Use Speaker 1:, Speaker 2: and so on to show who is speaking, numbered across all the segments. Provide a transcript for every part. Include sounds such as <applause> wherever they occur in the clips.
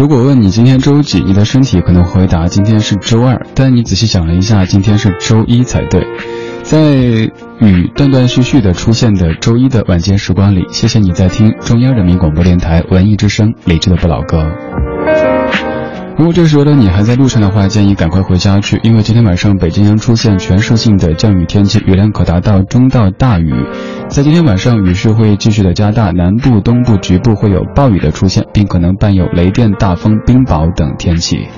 Speaker 1: 如果问你今天周几，你的身体可能回答今天是周二，但你仔细想了一下，今天是周一才对。在雨断断续续的出现的周一的晚间时光里，谢谢你在听中央人民广播电台文艺之声理智的不老歌。如果这时候的你还在路上的话，建议赶快回家去，因为今天晚上北京将出现全市性的降雨天气，雨量可达到中到大雨。在今天晚上，雨势会继续的加大，南部、东部局部会有暴雨的出现，并可能伴有雷电、大风、冰雹等天气。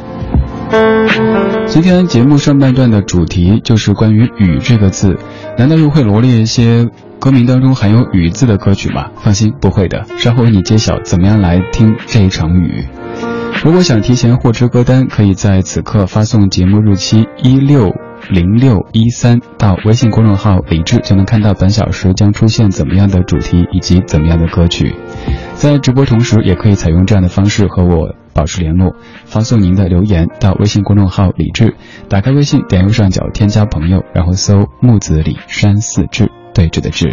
Speaker 1: 今天节目上半段的主题就是关于雨这个字，难道又会罗列一些歌名当中含有雨字的歌曲吗？放心，不会的，稍后为你揭晓怎么样来听这一场雨。如果想提前获知歌单，可以在此刻发送节目日期一六零六一三到微信公众号李智，就能看到本小时将出现怎么样的主题以及怎么样的歌曲。在直播同时，也可以采用这样的方式和我保持联络，发送您的留言到微信公众号李智，打开微信，点右上角添加朋友，然后搜木子李山寺志对峙的志。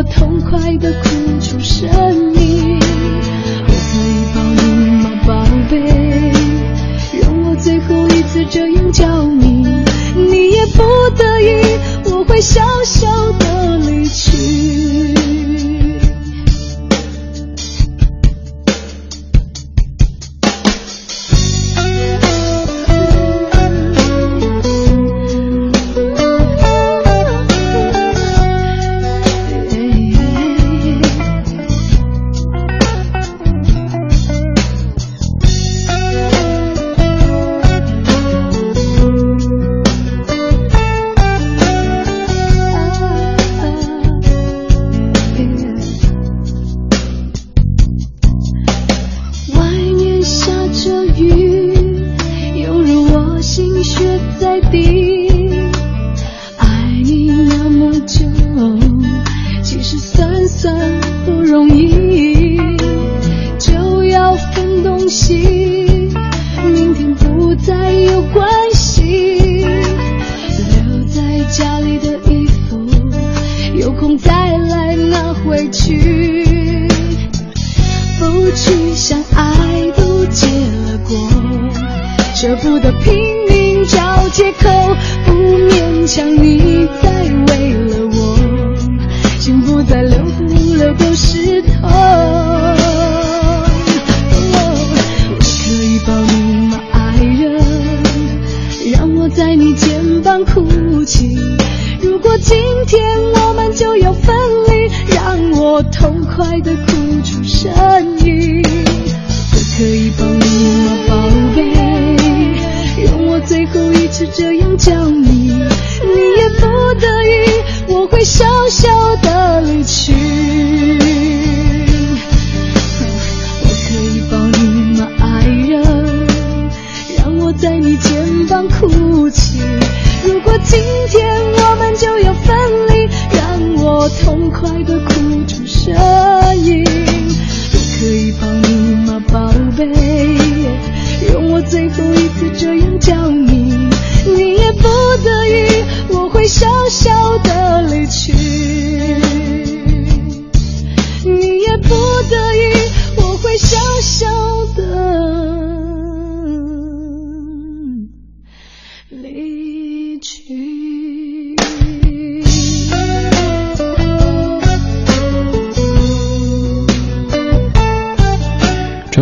Speaker 2: 我痛快的拼命找借口不勉强你再为了我心不在留不
Speaker 1: 留都是这样讲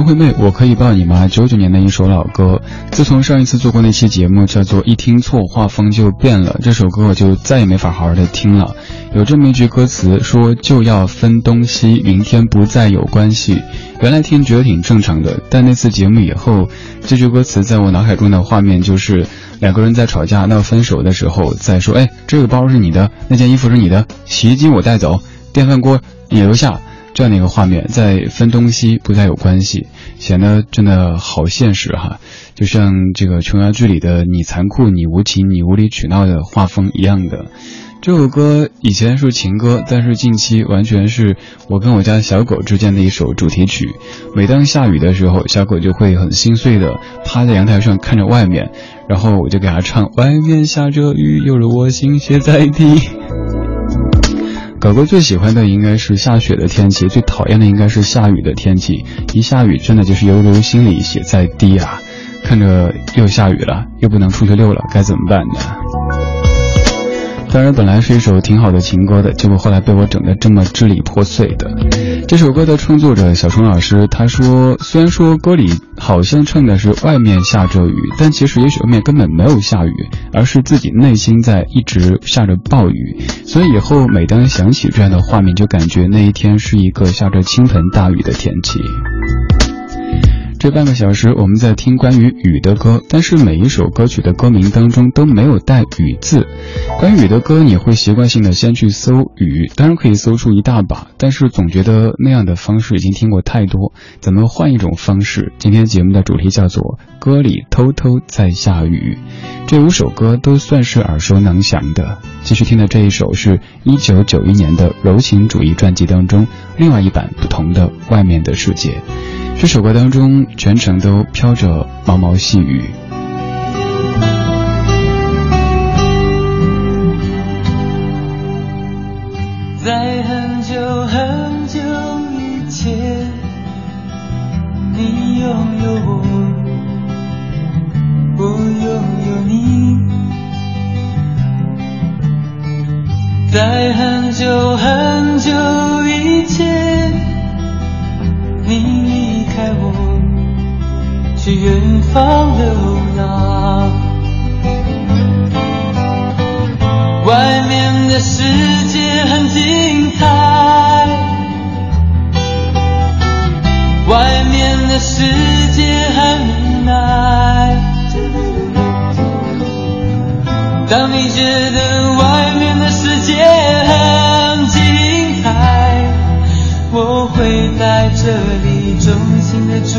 Speaker 1: 惠妹，我可以抱你吗？九九年的一首老歌，自从上一次做过那期节目，叫做一听错画风就变了，这首歌我就再也没法好好的听了。有这么一句歌词说就要分东西，明天不再有关系。原来听觉得挺正常的，但那次节目以后，这句歌词在我脑海中的画面就是两个人在吵架闹分手的时候，在说，哎，这个包是你的，那件衣服是你的，洗衣机我带走，电饭锅你留下。这样的一个画面，在分东西不再有关系，显得真的好现实哈，就像这个琼瑶剧里的“你残酷，你无情，你无理取闹”的画风一样的。这首歌以前是情歌，但是近期完全是我跟我家小狗之间的一首主题曲。每当下雨的时候，小狗就会很心碎的趴在阳台上看着外面，然后我就给它唱：“外面下着雨，犹如我心血在滴。” <laughs> 狗狗最喜欢的应该是下雪的天气，最讨厌的应该是下雨的天气。一下雨，真的就是犹如心里血在滴啊！看着又下雨了，又不能出去溜了，该怎么办呢？当然，本来是一首挺好的情歌的，结果后来被我整得这么支离破碎的。这首歌的创作者小虫老师他说，虽然说歌里好像唱的是外面下着雨，但其实也许外面根本没有下雨，而是自己内心在一直下着暴雨。所以以后每当想起这样的画面，就感觉那一天是一个下着倾盆大雨的天气。这半个小时，我们在听关于雨的歌，但是每一首歌曲的歌名当中都没有带“雨”字。关于雨的歌，你会习惯性的先去搜雨，当然可以搜出一大把，但是总觉得那样的方式已经听过太多，怎么换一种方式？今天节目的主题叫做《歌里偷偷在下雨》，这五首歌都算是耳熟能详的。继续听的这一首是一九九一年的柔情主义专辑当中另外一版不同的《外面的世界》。这首歌当中，全程都飘着毛毛细雨。
Speaker 3: 在很久很久以前，你拥有我，我拥有你。在很久很久去远方流浪，外面的世界很精彩，外面的世界很无奈。当你觉得外面的世界很精彩，我会在这里衷心。的祝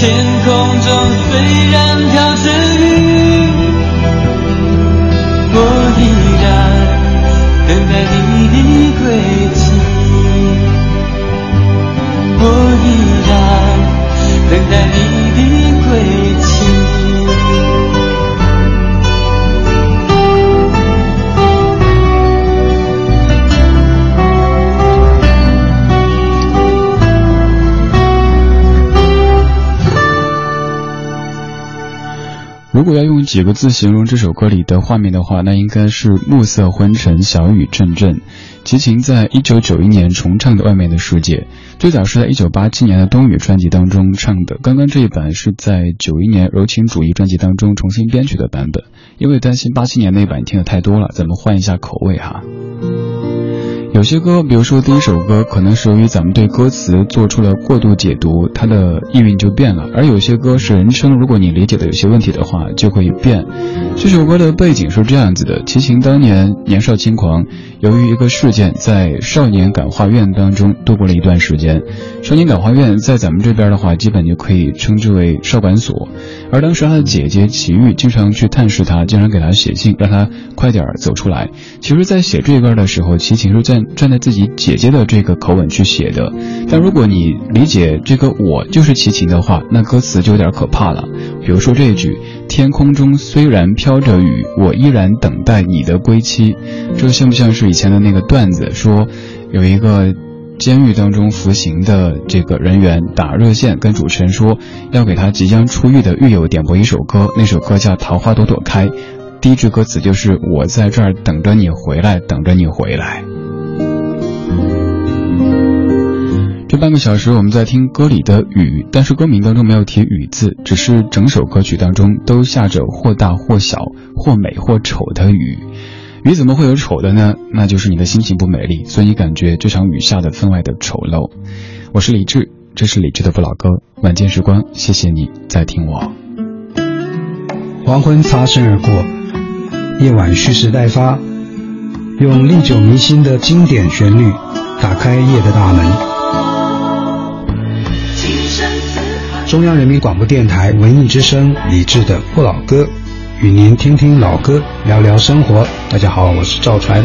Speaker 3: 天空中虽然飘着雨，我依然等待你的归期。
Speaker 1: 如果要用几个字形容这首歌里的画面的话，那应该是暮色昏沉，小雨阵阵。齐秦在一九九一年重唱的《外面的世界》，最早是在一九八七年的《冬雨》专辑当中唱的。刚刚这一版是在九一年《柔情主义》专辑当中重新编曲的版本。因为担心八七年那版听的太多了，咱们换一下口味哈。有些歌，比如说第一首歌，可能是由于咱们对歌词做出了过度解读，它的意蕴就变了；而有些歌是人称，如果你理解的有些问题的话，就会变。这首歌的背景是这样子的：齐秦当年年少轻狂，由于一个事件，在少年感化院当中度过了一段时间。少年感化院在咱们这边的话，基本就可以称之为少管所。而当时他的姐姐齐豫经常去探视他，经常给他写信，让他快点走出来。其实，在写这歌的时候，齐秦是在。站在自己姐姐的这个口吻去写的，但如果你理解这个我就是齐秦的话，那歌词就有点可怕了。比如说这一句：“天空中虽然飘着雨，我依然等待你的归期。”这像不像是以前的那个段子？说有一个监狱当中服刑的这个人员打热线跟主持人说，要给他即将出狱的狱友点播一首歌，那首歌叫《桃花朵朵开》，第一句歌词就是“我在这儿等着你回来，等着你回来。”半个小时我们在听歌里的雨，但是歌名当中没有提雨字，只是整首歌曲当中都下着或大或小、或美或丑的雨。雨怎么会有丑的呢？那就是你的心情不美丽，所以你感觉这场雨下的分外的丑陋。我是李志，这是李志的不老歌，晚间时光，谢谢你在听我。
Speaker 4: 黄昏擦身而过，夜晚蓄势待发，用历久弥新的经典旋律打开夜的大门。中央人民广播电台文艺之声李志的不老歌，与您听听老歌，聊聊生活。大家好，我是赵传。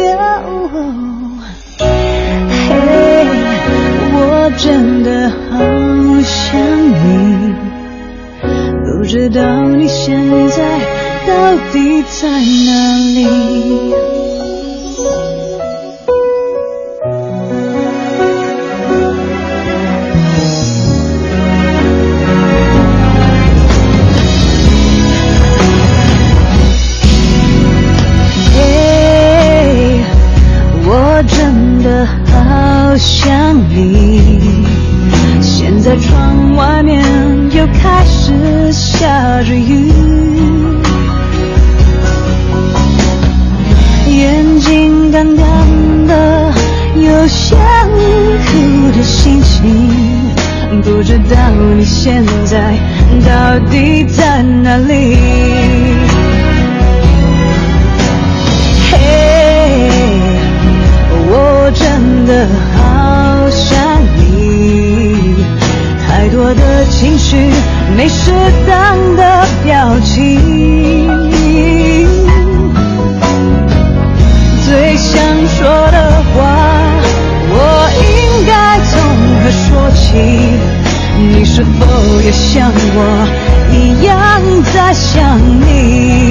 Speaker 5: 知道你现在到底在哪里？嘿，我真的好想你。现在窗外面下着雨，眼睛干干的，有想哭的心情，不知道你现在到底在哪里？嘿，我真的好想你。太多的情绪，没适当表情。最想说的话，我应该从何说起？你是否也像我一样在想你？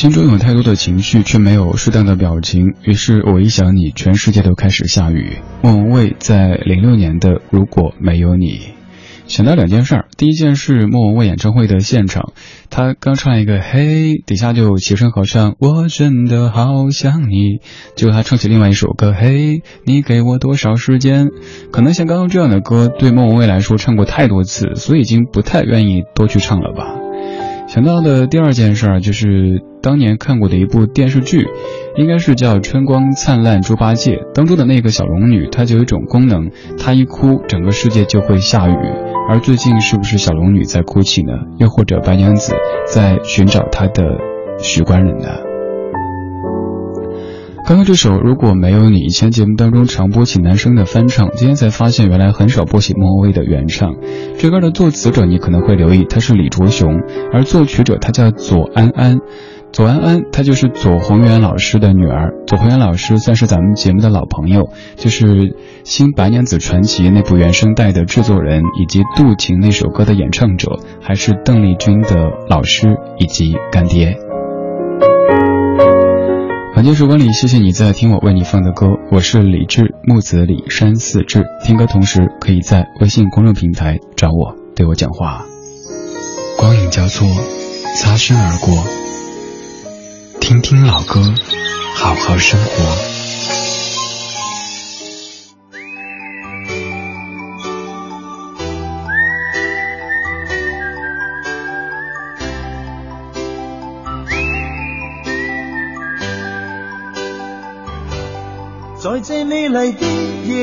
Speaker 1: 心中有太多的情绪，却没有适当的表情，于是我一想你，全世界都开始下雨。莫文蔚在零六年的《如果没有你》，想到两件事儿。第一件事莫文蔚演唱会的现场，他刚唱一个嘿，底下就齐声合唱，我真的好想你。结果他唱起另外一首歌，嘿，你给我多少时间？可能像刚刚这样的歌，对莫文蔚来说唱过太多次，所以已经不太愿意多去唱了吧。想到的第二件事儿就是当年看过的一部电视剧，应该是叫《春光灿烂猪八戒》当中的那个小龙女，她就有一种功能，她一哭，整个世界就会下雨。而最近是不是小龙女在哭泣呢？又或者白娘子在寻找她的许官人呢？刚刚这首如果没有你，以前节目当中常播起男生的翻唱，今天才发现原来很少播起莫文蔚的原唱。这歌的作词者你可能会留意，他是李卓雄，而作曲者他叫左安安。左安安，她就是左宏元老师的女儿。左宏元老师算是咱们节目的老朋友，就是《新白娘子传奇》那部原声带的制作人，以及《渡情》那首歌的演唱者，还是邓丽君的老师以及干爹。晚间时光里，谢谢你在听我为你放的歌，我是李志，木子李山四志。听歌同时，可以在微信公众平台找我，对我讲话。光影交错，擦身而过。听听老歌，好好生活。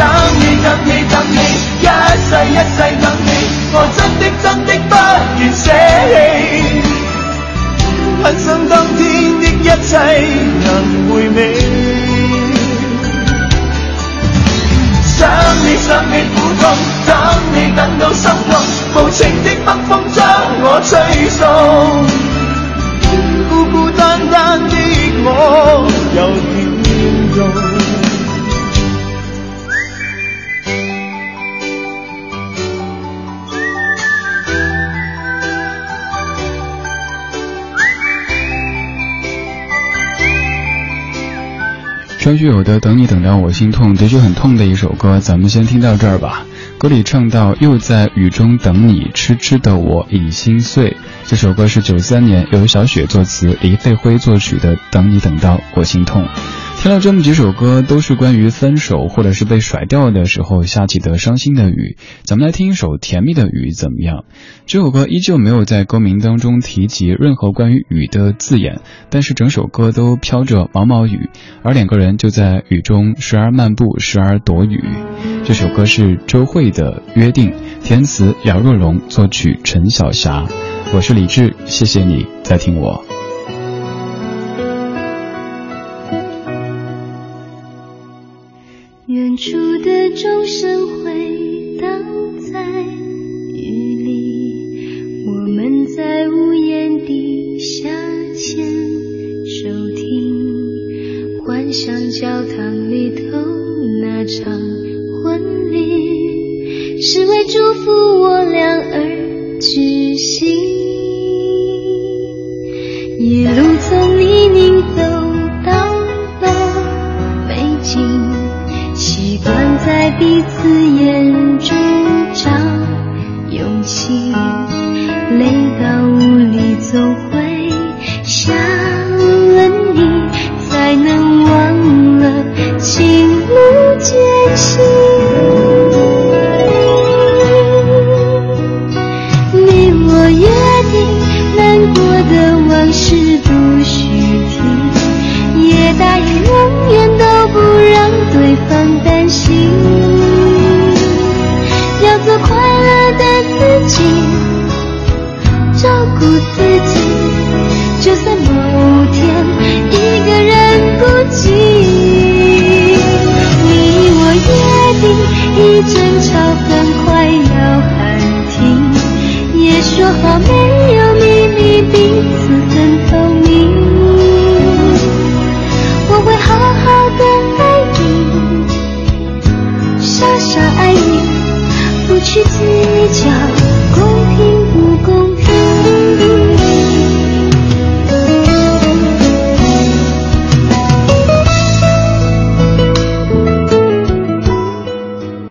Speaker 6: 等你等你等你，一世一世等你，我真的真的不愿舍弃，很想当天的一切能回味。想你想你苦痛，等你等到心痛，无情的北风将我吹送，孤孤单单的我又
Speaker 1: 张学友的《等你等到我心痛》的确很痛的一首歌，咱们先听到这儿吧。歌里唱到：“又在雨中等你，痴痴的我已心碎。”这首歌是九三年由小雪作词、黎费辉作曲的《等你等到我心痛》。听了这么几首歌，都是关于分手或者是被甩掉的时候下起的伤心的雨。咱们来听一首甜蜜的雨，怎么样？这首歌依旧没有在歌名当中提及任何关于雨的字眼，但是整首歌都飘着毛毛雨，而两个人就在雨中时而漫步，时而躲雨。这首歌是周蕙的《约定》，填词姚若龙，作曲陈小霞。我是李志，谢谢你在听我。
Speaker 2: 处的钟声回荡在雨里，我们在屋檐底下牵手听，幻想教堂里头那场婚礼，是为祝福我俩而举行。一路从泥泞